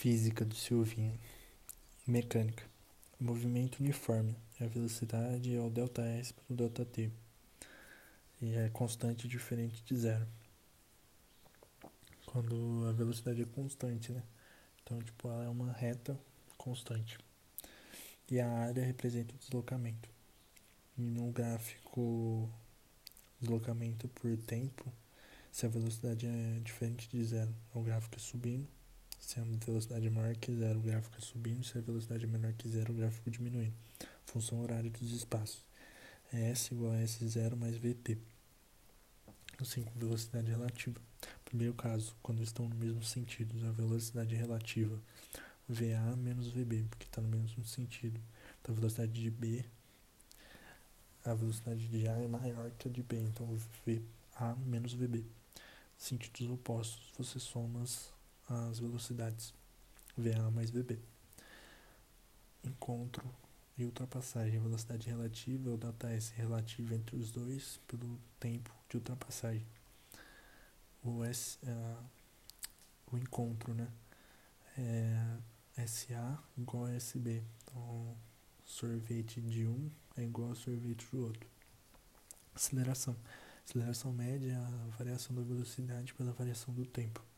Física do Silvinho. Mecânica. Movimento uniforme. A velocidade é o ΔS para o ΔT. E é constante diferente de zero. Quando a velocidade é constante, né? Então, tipo, ela é uma reta constante. E a área representa o deslocamento. E no gráfico deslocamento por tempo, se a velocidade é diferente de zero, o gráfico é subindo. Se a velocidade é maior que zero, o gráfico é subindo. Se a velocidade é menor que zero, o gráfico diminuindo. Função horária dos espaços. É S igual a S0 mais VT. 5. Velocidade relativa. Primeiro caso, quando estão no mesmo sentido, a velocidade relativa VA menos VB, porque está no mesmo sentido. Então a velocidade de B, a velocidade de A é maior que a de B, então VA menos VB. Sentidos opostos, você soma as as velocidades VA mais VB. Encontro e ultrapassagem. A velocidade relativa, o data S relativo entre os dois pelo tempo de ultrapassagem. O, S, uh, o encontro, né? É SA igual a SB. Então, sorvete de um é igual a sorvete do outro. Aceleração. Aceleração média é a variação da velocidade pela variação do tempo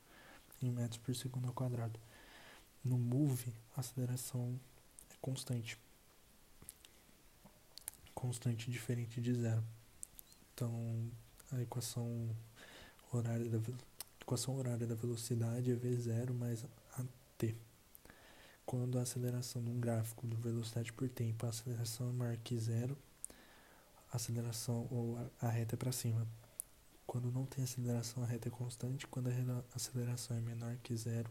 em metros por segundo ao quadrado. No move, a aceleração é constante. Constante diferente de zero. Então, a equação horária da, equação horária da velocidade é V0 mais AT. Quando a aceleração de um gráfico de velocidade por tempo, a aceleração é maior que zero, a aceleração ou a, a reta é para cima. Quando não tem aceleração, a reta é constante. Quando a aceleração é menor que zero,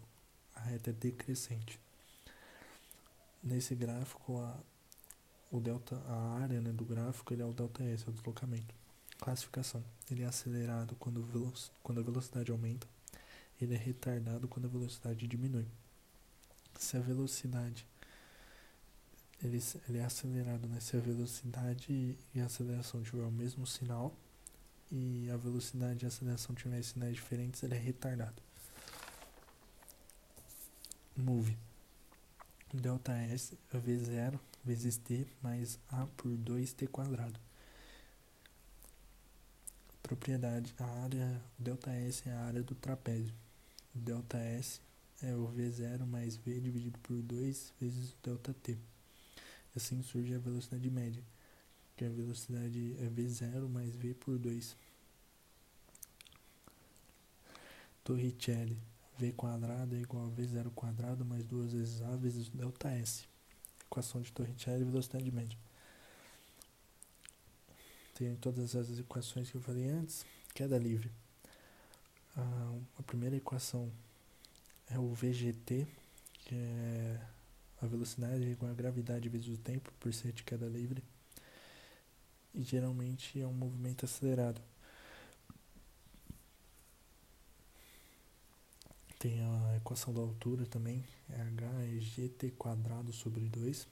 a reta é decrescente. Nesse gráfico, a, o delta, a área né, do gráfico ele é o ΔS, é o deslocamento. Classificação. Ele é acelerado quando, quando a velocidade aumenta. Ele é retardado quando a velocidade diminui. Se a velocidade ele, ele é acelerado, né? Se a velocidade e a aceleração tiver o mesmo sinal, e a velocidade e a aceleração tiverem sinais diferentes, ele é retardado. Move. Delta S é V0 vezes T mais A por 2T quadrado. Propriedade. A área, delta S é a área do trapézio. Delta S é o V0 mais V dividido por 2 vezes o delta T. Assim surge a velocidade média que a velocidade é v0 mais v por 2. Torricelli, v quadrado é igual a v0 quadrado mais duas vezes a vezes delta s. Equação de Torricelli, velocidade média. Tem todas as equações que eu falei antes. Queda livre. A, primeira equação é o VGT, que é a velocidade igual a gravidade vezes o tempo por ser de queda livre e geralmente é um movimento acelerado. Tem a equação da altura também, é h é gt quadrado sobre 2.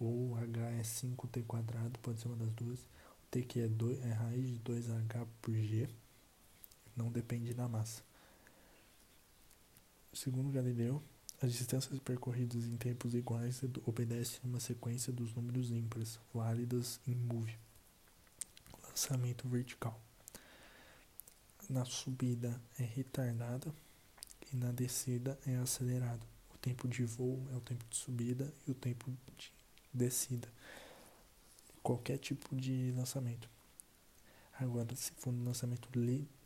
Ou h é 5t quadrado, pode ser uma das duas. O t que é, 2, é raiz de 2h por g, não depende da massa. Segundo Galileu, as distâncias percorridas em tempos iguais obedecem a uma sequência dos números ímpares, válidas em move. Lançamento vertical. Na subida é retardada e na descida é acelerado. O tempo de voo é o tempo de subida e o tempo de descida. Qualquer tipo de lançamento. Agora, se for um lançamento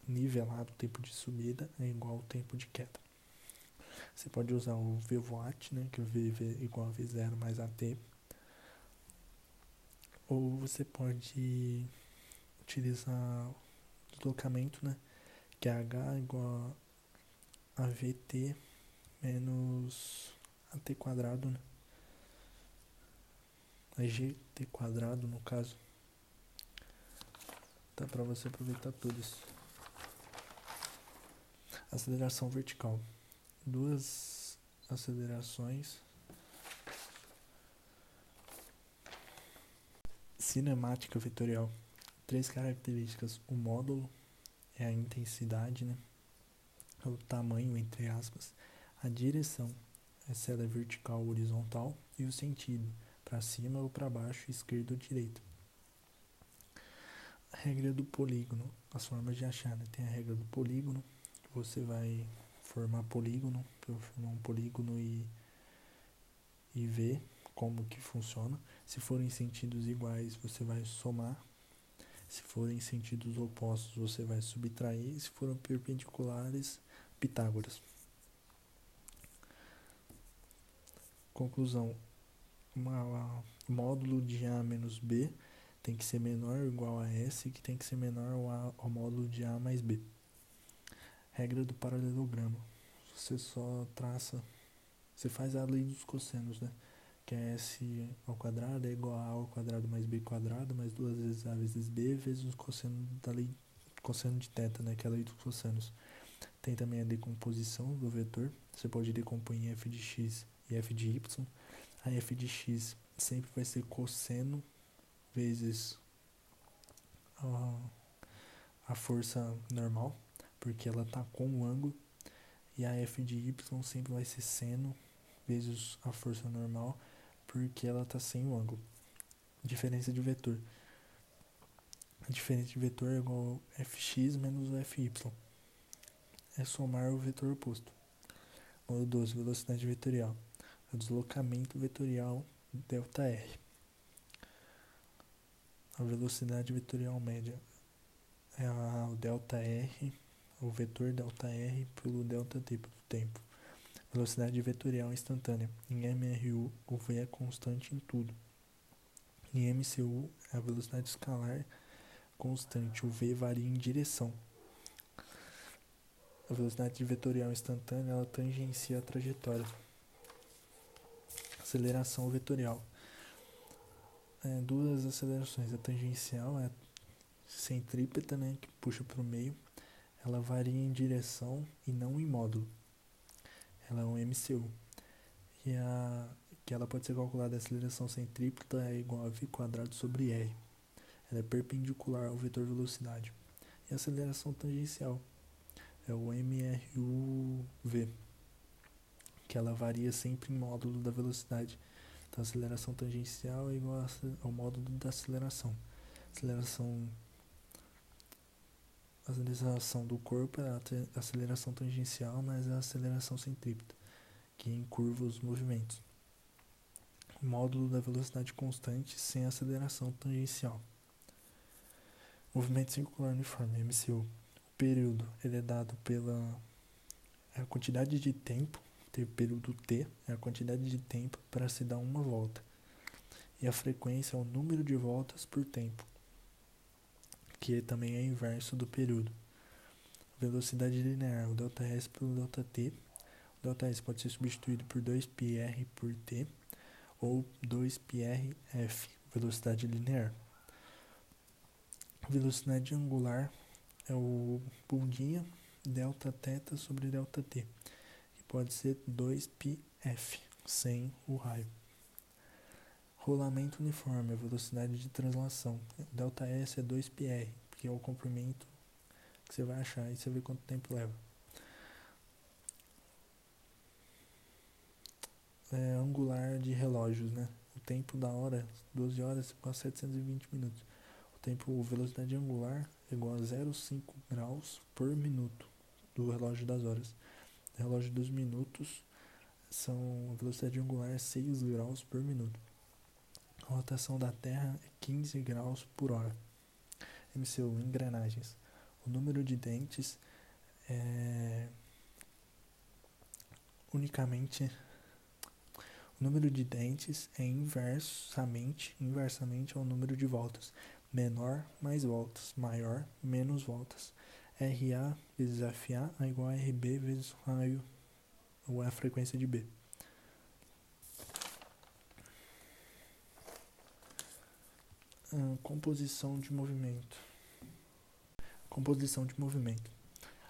nivelado, o tempo de subida é igual ao tempo de queda. Você pode usar o VVOAT, né, que é V igual a V0 mais AT. Ou você pode utilizar o deslocamento, né, que é H igual a VT menos AT quadrado, né. A GT quadrado, no caso. Dá para você aproveitar tudo isso. Aceleração vertical duas acelerações. Cinemática vetorial. Três características. O módulo é a intensidade, né? o tamanho, entre aspas, a direção, se ela é vertical ou horizontal, e o sentido, para cima ou para baixo, esquerda ou direita. A regra do polígono, as formas de achar, né? Tem a regra do polígono, que você vai formar polígono, para formar um polígono e, e ver como que funciona. Se forem sentidos iguais, você vai somar. Se forem sentidos opostos, você vai subtrair. Se forem perpendiculares, Pitágoras. Conclusão: uma, módulo de A menos B tem que ser menor ou igual a S, que tem que ser menor ao, ao módulo de A mais B. Regra do paralelogramo. Você só traça, você faz a lei dos cossenos, né? Que é S ao quadrado é igual a A ao quadrado mais B quadrado, mais duas vezes A vezes B, vezes o cosseno da lei cosseno de θ, né? Que é a lei dos cossenos. Tem também a decomposição do vetor. Você pode decompor em f de x e f de y. A f de x sempre vai ser cosseno vezes a, a força normal, porque ela está com o ângulo. E a f de y sempre vai ser seno vezes a força normal, porque ela está sem o ângulo. Diferença de vetor. A diferença de vetor é igual a fx menos o fy é somar o vetor oposto. Modo 12, velocidade vetorial. O deslocamento vetorial ΔR. A velocidade vetorial média é a, o ΔR, o vetor ΔR pelo ΔT do tempo. Velocidade vetorial instantânea. Em MRU, o V é constante em tudo. Em MCU, é a velocidade escalar constante. O V varia em direção. A velocidade vetorial instantânea ela tangencia a trajetória. Aceleração vetorial. É, duas acelerações. A tangencial é centrípeta, né, que puxa para o meio. Ela varia em direção e não em módulo. Ela é um MCU. E a que ela pode ser calculada a aceleração centrípeta é igual a v quadrado sobre r. Ela é perpendicular ao vetor velocidade. E a aceleração tangencial é o MRUV, que ela varia sempre em módulo da velocidade. Então, a aceleração tangencial é igual ao módulo da aceleração. Aceleração, a aceleração do corpo é a aceleração tangencial, mas é a aceleração centrípeta, que encurva os movimentos. Módulo da velocidade constante sem aceleração tangencial. Movimento circular uniforme, MCU período ele é dado pela a quantidade de tempo, o período T é a quantidade de tempo para se dar uma volta. E a frequência é o número de voltas por tempo, que também é inverso do período. Velocidade linear, o ΔS pelo ΔT. O ΔS pode ser substituído por 2πr por t ou 2πrf, velocidade linear. Velocidade angular é o bundinha delta teta sobre delta t, que pode ser 2πf, sem o raio. Rolamento uniforme, a velocidade de translação. Delta S é 2πr, que é o comprimento que você vai achar e você vê quanto tempo leva. É, angular de relógios, né? O tempo da hora, 12 horas, com 720 minutos. O tempo, velocidade angular é igual a 0,5 graus por minuto do relógio das horas. O relógio dos minutos são a velocidade angular é 6 graus por minuto. A rotação da Terra é 15 graus por hora. MCU, engrenagens. O número de dentes é unicamente o número de dentes é inversamente inversamente ao número de voltas menor mais voltas, maior menos voltas. RA vezes FA é igual a RB vezes raio, ou é a frequência de B. composição de movimento. Composição de movimento.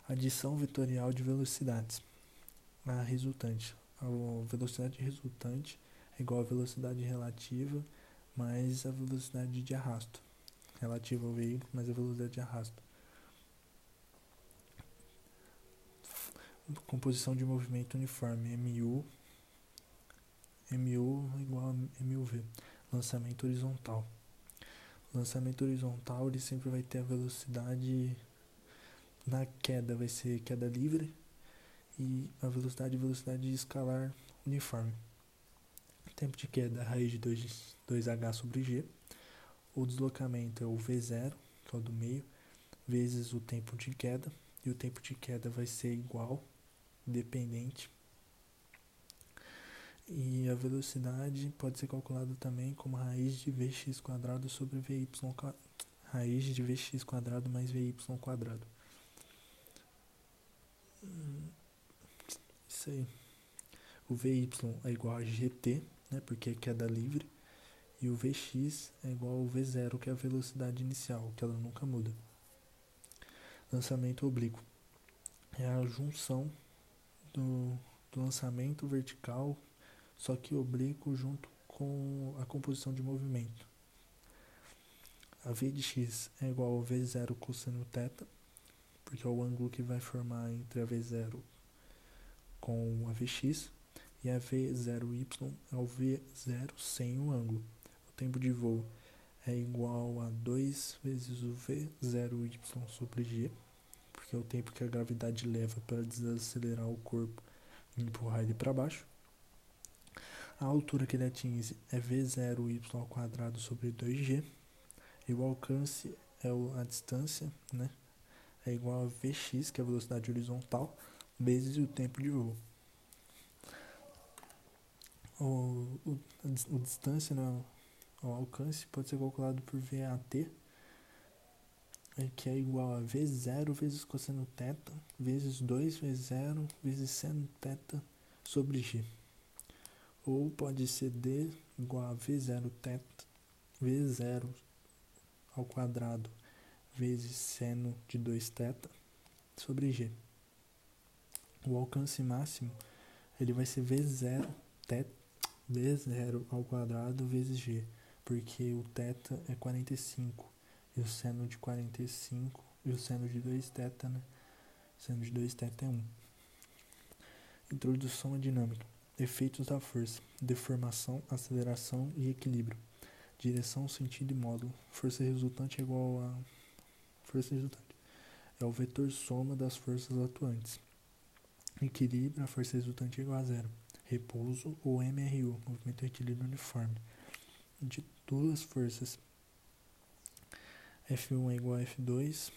Adição vetorial de velocidades. A resultante. A velocidade resultante é igual a velocidade relativa mais a velocidade de arrasto relativa ao veículo, mas a velocidade de arrasto. composição de movimento uniforme, MU, MU igual a MUV, lançamento horizontal. Lançamento horizontal ele sempre vai ter a velocidade na queda, vai ser queda livre e a velocidade velocidade escalar uniforme. Tempo de queda, raiz de 2, 2h sobre g. O deslocamento é o V0, que é o do meio, vezes o tempo de queda. E o tempo de queda vai ser igual, dependente. E a velocidade pode ser calculada também como raiz de Vx quadrado sobre Vy raiz de Vx quadrado mais Vy quadrado. Isso aí. O Vy é igual a GT, né, porque é queda livre. E o Vx é igual ao V0, que é a velocidade inicial, que ela nunca muda. Lançamento oblíquo. É a junção do, do lançamento vertical, só que oblíquo junto com a composição de movimento. A V de x é igual ao V0 cosseno θ, porque é o ângulo que vai formar entre a V0 com a Vx, e a V0y é o V0 sem o ângulo. O tempo de voo é igual a 2 vezes o V0y sobre g, porque é o tempo que a gravidade leva para desacelerar o corpo e empurrar ele para baixo. A altura que ele atinge é V0y ao quadrado sobre 2g, e o alcance é a distância, né? É igual a Vx, que é a velocidade horizontal, vezes o tempo de voo. O, o, a, distância, né, o alcance pode ser calculado por VAT, é, que é igual a V0 vezes cosseno θ, vezes 2V0 vezes seno θ sobre G ou pode ser d igual a v0 teta, v0 ao quadrado vezes seno de 2 θ sobre g. O alcance máximo ele vai ser v0 teta, v0 ao quadrado vezes g, porque o θ é 45 e o seno de 45 e o seno de 2 θ, né? Seno de 2 teta é 1. Introdução à dinâmica. Efeitos da força: deformação, aceleração e equilíbrio. Direção, sentido e módulo. Força resultante é igual a força resultante. É o vetor soma das forças atuantes. Equilíbrio, a força resultante é igual a zero repouso ou MRU, movimento retilíneo uniforme, de duas forças. F1 é igual a F2,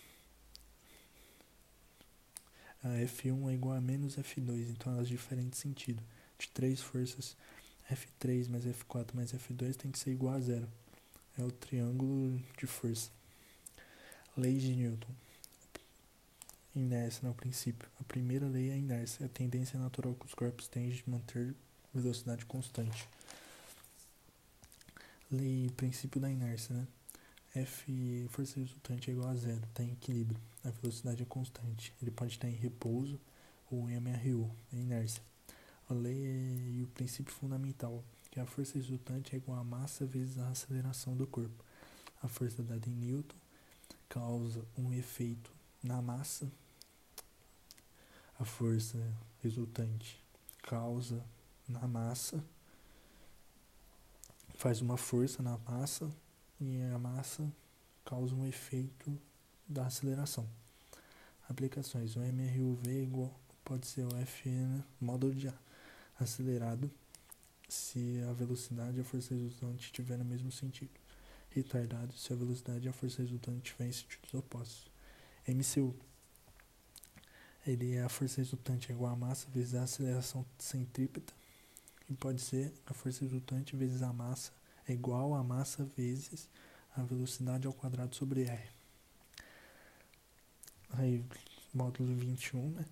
a F1 é igual a menos F2, então elas diferem de sentido. De três forças, F3 mais F4 mais F2 tem que ser igual a zero. É o triângulo de força. Lei de Newton. Inércia, no princípio. A primeira lei é a inércia, a tendência natural que os corpos têm de manter velocidade constante. Lei princípio da inércia, né? F força resultante é igual a zero, está em equilíbrio. A velocidade é constante. Ele pode estar em repouso ou em MRU, é inércia. A lei é, e o princípio fundamental, que a força resultante é igual a massa vezes a aceleração do corpo. A força dada em Newton causa um efeito na massa a força resultante causa na massa, faz uma força na massa e a massa causa um efeito da aceleração. Aplicações: o MRUV é igual, pode ser o FN módulo de acelerado se a velocidade e a força resultante estiver no mesmo sentido. Retardado se a velocidade e a força resultante estiverem em sentidos opostos. MCU ele é a força resultante é igual a massa vezes a aceleração centrípeta. E pode ser a força resultante vezes a massa é igual a massa vezes a velocidade ao quadrado sobre R. Aí, módulo 21, né?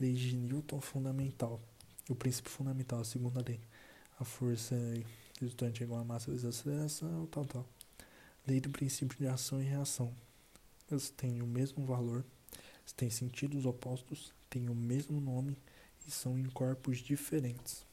Lei de Newton fundamental. O princípio fundamental, a segunda lei. A força resultante é igual a massa vezes a aceleração, tal, tal. Lei do princípio de ação e reação. Eles têm o mesmo valor têm sentidos opostos, têm o mesmo nome e são em corpos diferentes.